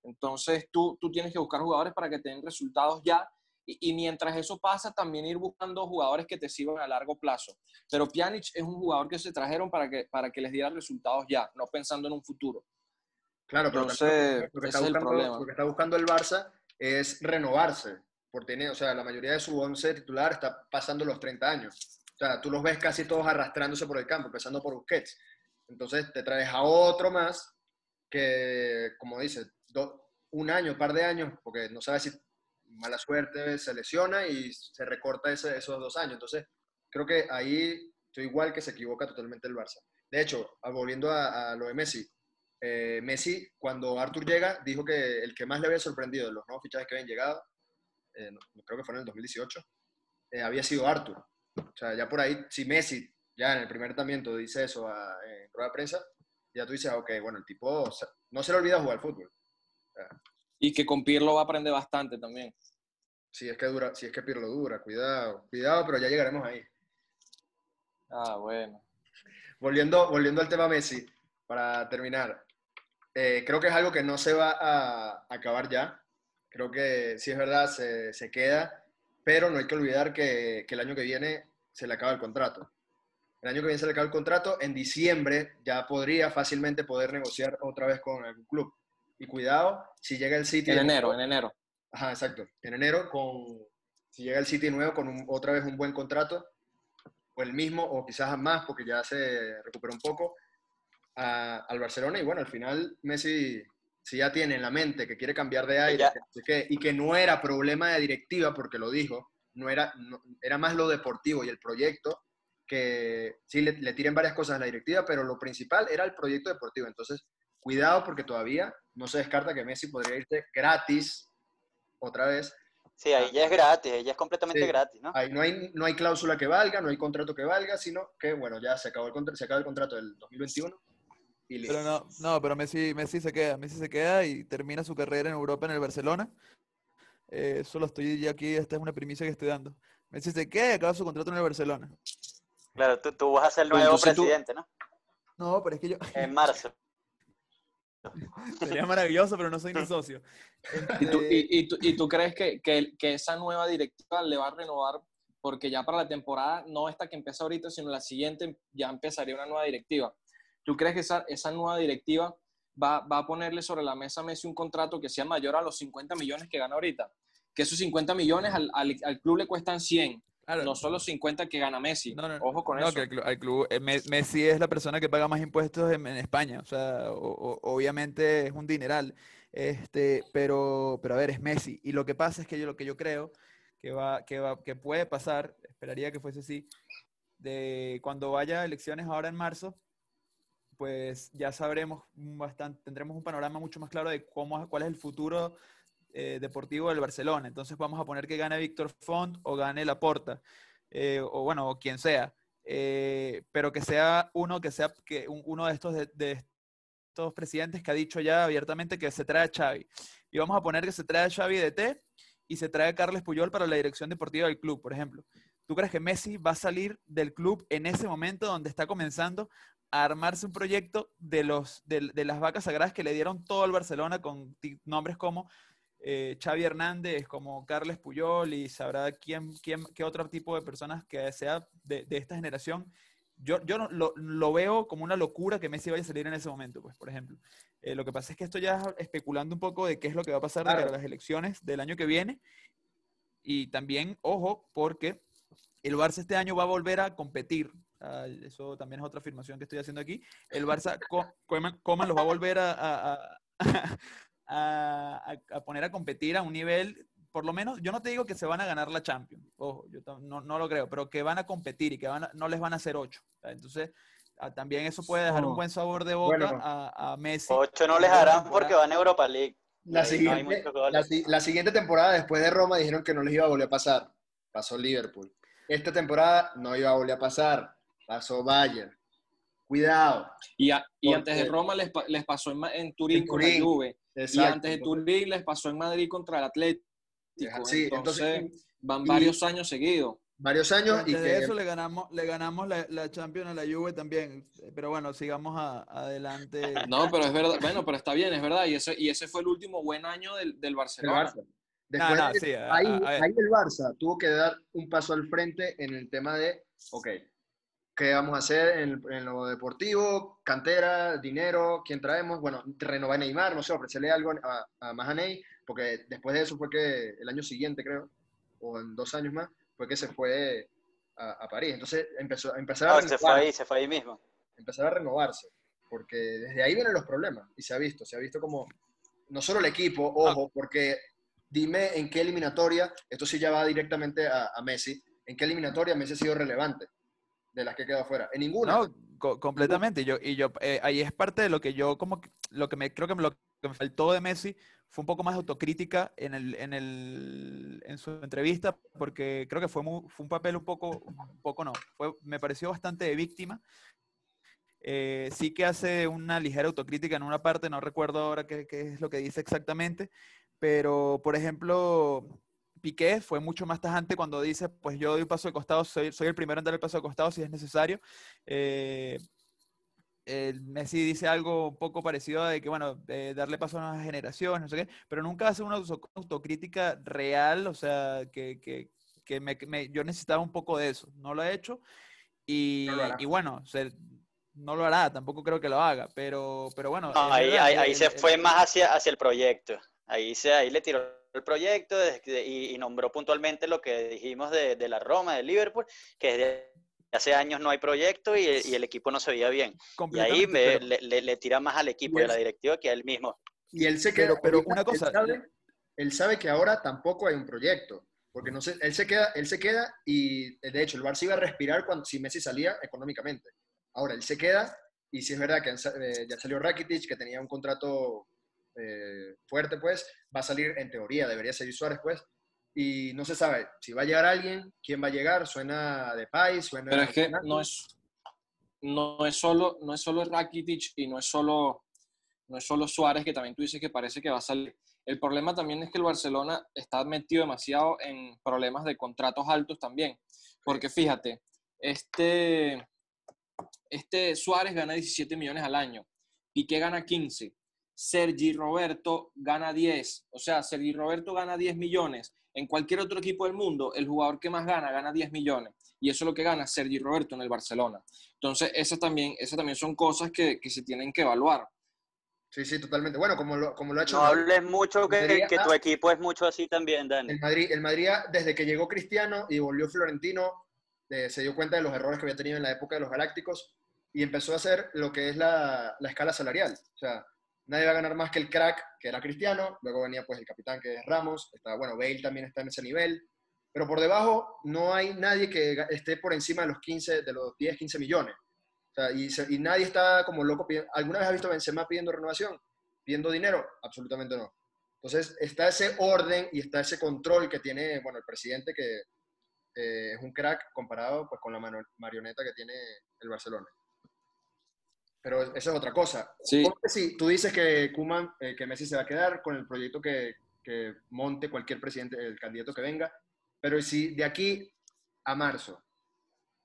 Entonces tú, tú tienes que buscar jugadores para que te den resultados ya y, y mientras eso pasa también ir buscando jugadores que te sirvan a largo plazo. Pero Pjanic es un jugador que se trajeron para que, para que les diera resultados ya, no pensando en un futuro. Claro, pero Entonces, lo que, está es el buscando, problema. lo que está buscando el Barça es renovarse. Por tener, o sea, la mayoría de su once titular está pasando los 30 años. O sea, tú los ves casi todos arrastrándose por el campo, empezando por Busquets. Entonces te traes a otro más que, como dice, do- un año, un par de años, porque no sabes si mala suerte se lesiona y se recorta esos dos años. Entonces, creo que ahí estoy igual que se equivoca totalmente el Barça. de hecho, ah, volviendo a, lo de Messi, eh, Messi, cuando Arthur llega, dijo que el que más le había sorprendido de los nuevos fichajes que habían llegado, eh, creo que fue en el 2018, eh, había sido Arthur. O sea, ya por ahí, si Messi ya en el primer tratamiento dice eso a- en rueda de prensa, ya tú dices, ah, ok, bueno, el tipo no se le olvida jugar al fútbol. Y que con Pirlo va a aprender bastante también. Si es que dura, si es que Pirlo dura, cuidado, cuidado, pero ya llegaremos ahí. Ah, bueno. Volviendo, volviendo al tema Messi, para terminar, eh, creo que es algo que no se va a acabar ya. Creo que sí es verdad, se, se queda, pero no hay que olvidar que, que el año que viene se le acaba el contrato. El año que viene se le acaba el contrato, en diciembre ya podría fácilmente poder negociar otra vez con algún club. Y cuidado, si llega el City... En enero, en enero. Ajá, exacto. En enero, con, si llega el City nuevo con un- otra vez un buen contrato, o el mismo, o quizás más, porque ya se recuperó un poco, a- al Barcelona. Y bueno, al final Messi, si ya tiene en la mente que quiere cambiar de aire que qué, y que no era problema de directiva, porque lo dijo, no era, no- era más lo deportivo y el proyecto, que sí le, le tiren varias cosas a la directiva, pero lo principal era el proyecto deportivo. Entonces, cuidado porque todavía no se descarta que Messi podría irse gratis otra vez Sí, ahí ya es gratis, ahí ya es completamente Sí. gratis, ¿no? Ahí no hay, no hay cláusula que valga, no hay contrato que valga, sino que, bueno, ya se acabó el, contra- se acaba el contrato del 2021 y listo. Pero no, no, pero Messi, Messi se queda, Messi se queda y termina su carrera en Europa en el Barcelona. Eh, eso lo estoy ya aquí, esta es una primicia que estoy dando. Messi se queda y acaba su contrato en el Barcelona. Claro, tú, tú vas a ser el nuevo entonces tú- presidente, ¿no? No, pero es que yo En marzo. *laughs* sería maravilloso, pero no soy ni socio. ¿Y tú, Este, y, y tú, y tú crees que, que, que esa nueva directiva le va a renovar? Porque ya para la temporada, no esta que empieza ahorita, sino la siguiente, ya empezaría una nueva directiva. ¿Tú crees que esa, esa nueva directiva va, va a ponerle sobre la mesa a Messi un contrato que sea mayor a los 50 millones que gana ahorita? Que esos 50 millones al, al, al club le cuestan 100, claro, no solo 50 que gana Messi. No, no, Ojo con no, eso. que el club, al club- eh, Me- Messi es la persona que paga más impuestos en, en España. O sea, o- o- obviamente es un dineral. Este, pero, pero a ver, es Messi. Y lo que pasa es que yo lo que yo creo que va, que va, que puede pasar, esperaría que fuese así, de cuando vaya a elecciones ahora en marzo, pues ya sabremos bastante, tendremos un panorama mucho más claro de cómo, cuál es el futuro eh, deportivo del Barcelona. Entonces vamos a poner que gane Víctor Font o gane Laporta, eh, o bueno, o quien sea, eh, pero que sea uno que sea que un- uno de estos de, estos presidentes que ha dicho ya abiertamente que se trae a Xavi. Y vamos a poner que se trae a Xavi de T y se trae a Carles Puyol para la dirección deportiva del club, por ejemplo. ¿Tú crees que Messi va a salir del club en ese momento donde está comenzando a armarse un proyecto de, los, de, de las vacas sagradas que le dieron todo al Barcelona con nombres como eh, Xavi Hernández, como Carles Puyol y sabrá quién, quién, qué otro tipo de personas que sea de, de esta generación? Yo, yo no- lo, lo veo como una locura que Messi vaya a salir en ese momento, pues, por ejemplo. Eh, lo que pasa es que esto ya es especulando un poco de qué es lo que va a pasar de Claro. cara a las elecciones del año que viene. Y también, ojo, porque el Barça este año va a volver a competir. Ah, eso también es otra afirmación que estoy haciendo aquí. El Barça, co- Koeman, Koeman los va a volver a, a- a- *laughs* a- a- a poner a competir a un nivel, por lo menos, yo no te digo que se van a ganar la Champions, ojo, yo no, no lo creo, pero que van a competir y que van a- no les van a hacer ocho. Entonces, ah, también eso puede dejar un No. buen sabor de boca Bueno. a, a Messi. Ocho no les harán porque van a Europa League. La Ahí siguiente, la, la siguiente temporada, después de Roma, dijeron que no les iba a volver a pasar. Pasó Liverpool. Esta temporada no iba a volver a pasar. Pasó Bayern. Cuidado. Y, a- y Porque- antes de Roma les, les pasó en, en Turín, En con Turín. la Juve. Y Exacto. antes de Turín les pasó en Madrid contra el Atlético. Sí, entonces, entonces, van y- varios años seguidos. varios Y años y antes de que eso le ganamos, le ganamos la, la Champions a la Juve también. Pero bueno, sigamos a- adelante. *laughs* No, pero es verdad. Bueno, pero está bien, es verdad. Y ese, y ese fue el último buen año del, del el Barcelona. Barça. Después no, de- sí, ahí, a- a ver. ahí el Barça tuvo que dar un paso al frente en el tema de, ok, ¿qué vamos a hacer en, en lo deportivo? Cantera, dinero, ¿quién traemos? Bueno, renovar Neymar, no sé, ofrecerle algo a, a más a Ney, porque después de eso fue que el año siguiente, creo, o en dos años más, fue que se fue a, a París. Entonces empezó, empezar, a No, se fue ahí, se fue ahí mismo. empezar a renovarse, porque desde ahí vienen los problemas, y se ha visto, se ha visto como, no solo el equipo, ojo, porque dime en qué eliminatoria, esto sí ya va directamente a, a Messi, en qué eliminatoria Messi ha sido relevante. De las que quedado fuera. En ninguna. No, co- completamente. Y yo, y yo eh, ahí es parte de lo que yo, como lo que me creo que me- lo faltó de Messi fue un poco más de autocrítica en el, en el, en su entrevista, porque creo que fue, fue un papel un poco, poco no, me pareció bastante de víctima. Eh, sí que hace una ligera autocrítica en una parte, no recuerdo ahora qué, qué es lo que dice exactamente, pero por ejemplo, Piqué fue mucho más tajante cuando dice, pues yo doy un paso de costado, soy, soy el primero en dar el paso de costado si es necesario. Eh, el Messi dice algo un poco parecido a de que, bueno, eh, darle paso a nuevas generaciones, no sé qué, pero nunca hace una auto- autocrítica real, o sea, que, que, que me- me- yo necesitaba un poco de eso. No lo ha hecho y, No y bueno, no lo hará, tampoco creo que lo haga, pero, pero bueno. No, ahí, verdad ahí, ahí el- se el- fue más hacia, hacia el proyecto. Ahí, se, ahí le tiró el proyecto desde que- y, y nombró puntualmente lo que dijimos de, de la Roma, de Liverpool, que desde hace años no hay proyecto y, y el equipo no se veía bien. Y ahí me- le, le- le tira más al equipo Y y a la directiva que a él mismo. Y él se Pero- queda. pero una cosa- Él sabe, él sabe que ahora tampoco hay un proyecto. Porque no sé, él se queda, él se queda y de hecho el Barça iba a respirar cuando, si Messi salía económicamente. Ahora él se queda y si es verdad que eh, ya salió Rakitic, que tenía un contrato eh, fuerte, pues va a salir en teoría, debería seguir Suárez, pues. Y no se sabe si va a llegar alguien, quién va a llegar, suena de Pais, suena. Pero es que no es, no es solo, no es solo Rakitic y no es solo, no es solo Suárez, que también tú dices que parece que va a salir. El problema también es que el Barcelona está metido demasiado en problemas de contratos altos también. Porque fíjate, este, este Suárez gana 17 millones al año, Piqué gana 15, Sergi Roberto gana 10, o sea, Sergi Roberto gana 10 millones. En cualquier otro equipo del mundo, el jugador que más gana gana 10 millones. Y eso es lo que gana Sergi Roberto en el Barcelona. Entonces, esas también, esas también son cosas que, que se tienen que evaluar. Sí, sí, totalmente. Bueno, como lo, como lo ha hecho No Madrid. hables mucho que, Sería- que tu equipo es mucho así también, Dani. El Madrid, el Madrid, desde que llegó Cristiano y volvió Florentino, eh, se dio cuenta de los errores que había tenido en la época de los Galácticos y empezó a hacer lo que es la, la escala salarial. O sea, nadie va a ganar más que el crack, que era Cristiano, luego venía pues el capitán, que es Ramos, está, bueno, Bale también está en ese nivel, pero por debajo no hay nadie que esté por encima de los 15, de los 10, 15 millones. Y, nadie está como loco pidiendo, ¿alguna vez has visto a Benzema pidiendo renovación? ¿Pidiendo dinero? Absolutamente no. Entonces, está ese orden y está ese control que tiene, bueno, el presidente que eh, es un crack comparado pues con la marioneta que tiene el Barcelona. Pero esa es otra cosa. Sí. Porque sí, tú dices que Kuman, que Messi se va a quedar con el proyecto que, que monte cualquier presidente, el candidato que venga, pero si de aquí a marzo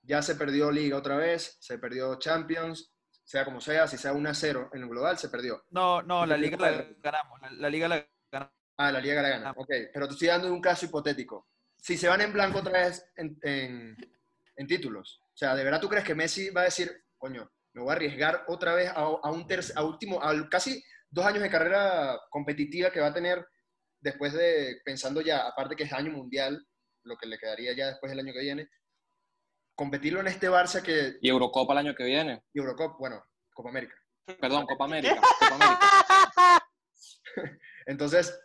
ya se perdió Liga otra vez, se perdió Champions, sea como sea, si sea 1 a 0 en el global, se perdió. No, no, la liga la ganamos. La, la liga la ganamos. Ah, la Liga la gana. Ok, pero te estoy dando un caso hipotético. Si se van en blanco otra vez en, en- en títulos, o sea, ¿de verdad tú crees que Messi va a decir, coño, me voy a arriesgar otra vez a, a un tercer, a último, a casi dos años de carrera competitiva que va a tener después de, pensando ya, aparte que es año mundial, lo que le quedaría ya después del año que viene, competirlo en este Barça que, Y Eurocopa el año que viene. y Eurocup, bueno, Copa América. Perdón, Copa *laughs* América. Copa América. *laughs* Entonces,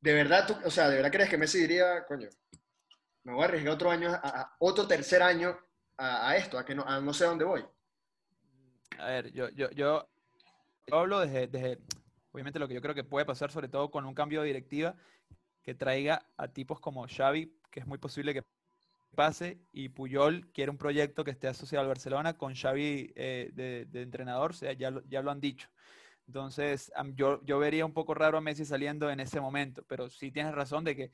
de verdad, tú, o sea, ¿de verdad crees que Messi diría, coño, me voy a arriesgar otro año, a, a- otro tercer año a, a esto, a que no, a no sé dónde voy? A ver, yo, yo, yo, yo hablo desde, desde, obviamente, lo que yo creo que puede pasar, sobre todo con un cambio de directiva que traiga a tipos como Xavi, que es muy posible que pase, y Puyol quiere un proyecto que esté asociado al Barcelona con Xavi eh, de, de entrenador, o sea, ya lo, ya lo han dicho. Entonces, yo, yo vería un poco raro a Messi saliendo en ese momento, pero sí tienes razón de que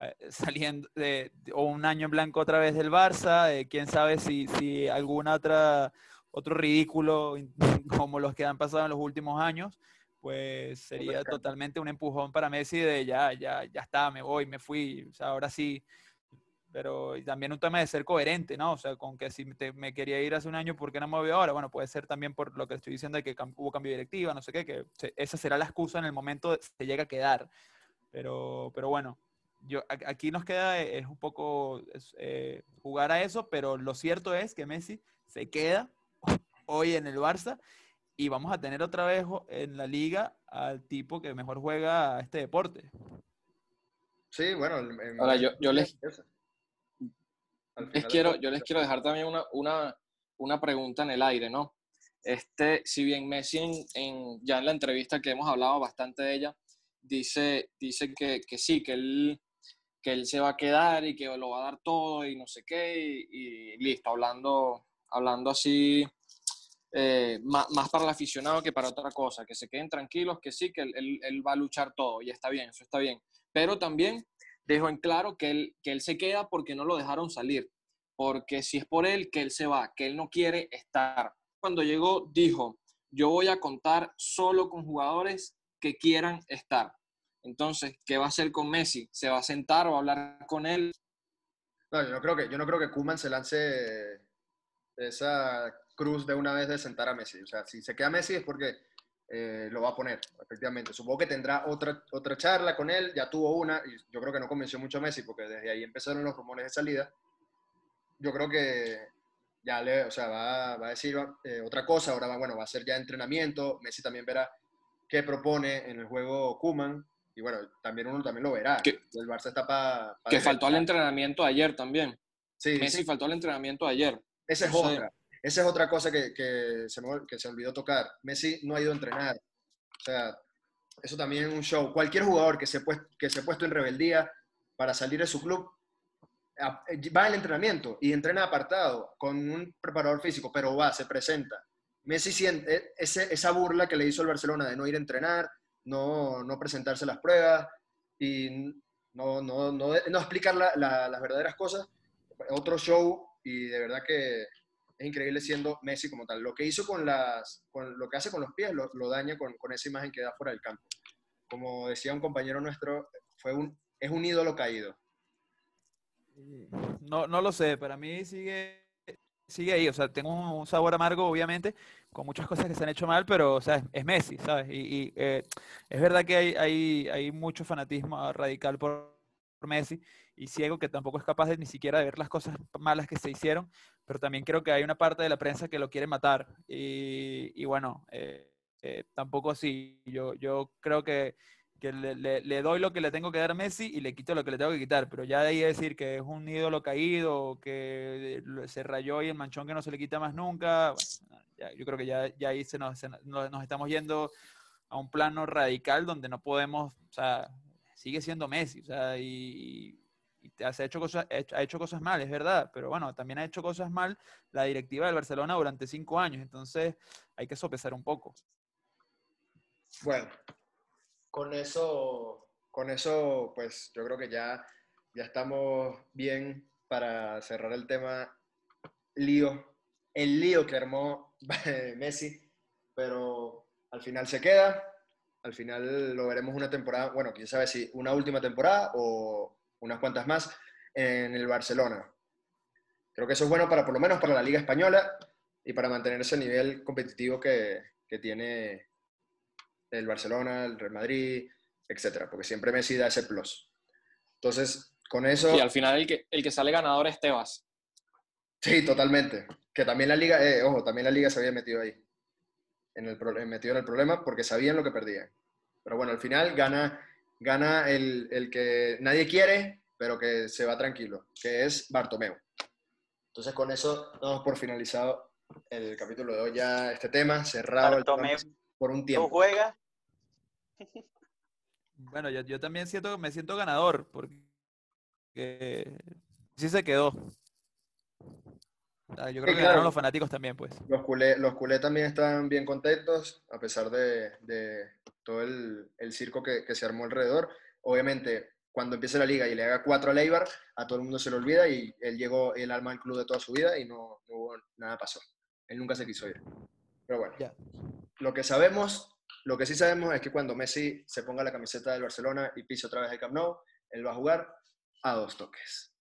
eh, saliendo de- o un año en blanco otra vez del Barça, eh, quién sabe si, si alguna otra otro ridículo *laughs* como los que han pasado en los últimos años, pues sería totalmente un empujón para Messi de ya, ya, ya está, me voy, me fui, o sea, ahora sí. Pero y también un tema de ser coherente, ¿no? O sea, con que si te- me quería ir hace un año, ¿por qué no me voy ahora? Bueno, puede ser también por lo que estoy diciendo de que hubo cambio de directiva, no sé qué, que se- esa será la excusa en el momento de, se llega a quedar. Pero, pero bueno, yo, aquí nos queda eh, es un poco es, eh, jugar a eso, pero lo cierto es que Messi se queda hoy en el Barça y vamos a tener otra vez en la liga al tipo que mejor juega a este deporte. Sí, bueno. en- en- Ahora, yo- yo les- Les quiero, yo les quiero dejar también una, una, una pregunta en el aire, ¿no? Este, si bien Messi en, en- ya en la entrevista que hemos hablado bastante de ella, dice, dice que, que sí, que él, que él se va a quedar y que lo va a dar todo y no sé qué, y, y listo, hablando, hablando así, eh, más, para el aficionado que para otra cosa, que se queden tranquilos, que sí, que él, va a luchar todo y está bien, eso está bien. Pero también dejó en claro que él, que él se queda porque no lo dejaron salir, porque si es por él, que él se va, que él no quiere estar. Cuando llegó, dijo, yo voy a contar solo con jugadores que quieran estar. Entonces, ¿qué va a hacer con Messi? ¿Se va a sentar o a hablar con él? No, yo no creo que, yo no creo que Koeman se lance esa cruz de una vez de sentar a Messi. O sea, si se queda Messi es porque eh, lo va a poner, efectivamente. Supongo que tendrá otra, otra charla con él, ya tuvo una, y yo creo que no convenció mucho a Messi porque desde ahí empezaron los rumores de salida. Yo creo que ya le, o sea, va, va a decir eh, otra cosa, ahora va, bueno, va a ser ya entrenamiento, Messi también verá qué propone en el juego Kuman, y bueno, también uno también lo verá. Que- el Barça está para... Que faltó al entrenamiento ayer también. Sí, Messi sí. faltó al entrenamiento ayer. Esa es otra. Esa es otra cosa que, que se me, que se olvidó tocar. Messi no ha ido a entrenar. O sea, eso también es un show. Cualquier jugador que se, que se ha puesto en rebeldía para salir de su club va al entrenamiento y entrena apartado con un preparador físico, pero va, se presenta. Messi siente ese, esa burla que le hizo el Barcelona de no ir a entrenar, no, no presentarse las pruebas y no, no, no, no explicar la- la- las verdaderas cosas. Otro show y de verdad que es increíble siendo Messi como tal. Lo que hizo con las, con lo que hace con los pies lo, lo daña con, con esa imagen que da fuera del campo. Como decía un compañero nuestro, fue un, es un ídolo caído. No, no lo sé, para mí sigue, sigue ahí, o sea, tengo un, sabor amargo, obviamente, con muchas cosas que se han hecho mal, pero, o sea, es Messi, ¿sabes? Y, y, eh, es verdad que hay, hay, hay mucho fanatismo radical por, por Messi y ciego que tampoco es capaz de ni siquiera de ver las cosas malas que se hicieron, pero también creo que hay una parte de la prensa que lo quiere matar y, y bueno, eh, eh, tampoco así, yo, yo creo que que le, le- le doy lo que le tengo que dar a Messi y le quito lo que le tengo que quitar. Pero ya de ahí decir que es un ídolo caído, que se rayó y el manchón que no se le quita más nunca, bueno, ya- yo creo que ya, ya ahí se nos, se nos- nos estamos yendo a un plano radical donde no podemos, o sea, sigue siendo Messi, o sea, y, y ha hecho cosas, ha hecho cosas mal, es verdad, pero bueno, también ha hecho cosas mal la directiva del Barcelona durante cinco años, entonces hay que sopesar un poco. Bueno, con eso, con eso, pues yo creo que ya, ya estamos bien para cerrar el tema lío, el lío que armó *laughs* Messi, pero al final se queda, al final lo veremos una temporada, bueno, quién sabe si una última temporada o unas cuantas más en el Barcelona. Creo que eso es bueno para, por lo menos para la Liga Española y para mantener ese nivel competitivo que, que tiene el Barcelona, el Real Madrid, etcétera, porque siempre Messi da ese plus. Entonces, con eso, Y al final el que, el que sale ganador es Tebas. sí, totalmente. Que también la liga, eh, ojo, también la liga se había metido ahí, en el, metido en el problema porque sabían lo que perdían. Pero bueno, al final gana, gana el, el que nadie quiere, pero que se va tranquilo, que es Bartomeu. Entonces, con eso damos por finalizado el capítulo de hoy, ya este tema, cerrado el tema Bartomeu. por un ¿Tú tiempo. juegas? *laughs* Bueno, yo, yo también siento, me siento ganador, porque sí se quedó. Ah, Yo creo que claro. ganaron los fanáticos también, pues. Los culé, los culé también están bien contentos, a pesar de, de todo el, el circo que, que se armó alrededor. Obviamente, cuando empiece la liga y le haga cuatro a Leibar, a todo el mundo se le olvida y él llegó el alma al club de toda su vida y no, no hubo nada pasó. Él nunca se quiso ir. Pero bueno, Ya. lo que sabemos, lo que sí sabemos es que cuando Messi se ponga la camiseta del Barcelona y pise otra vez el Camp Nou, él va a jugar a dos toques.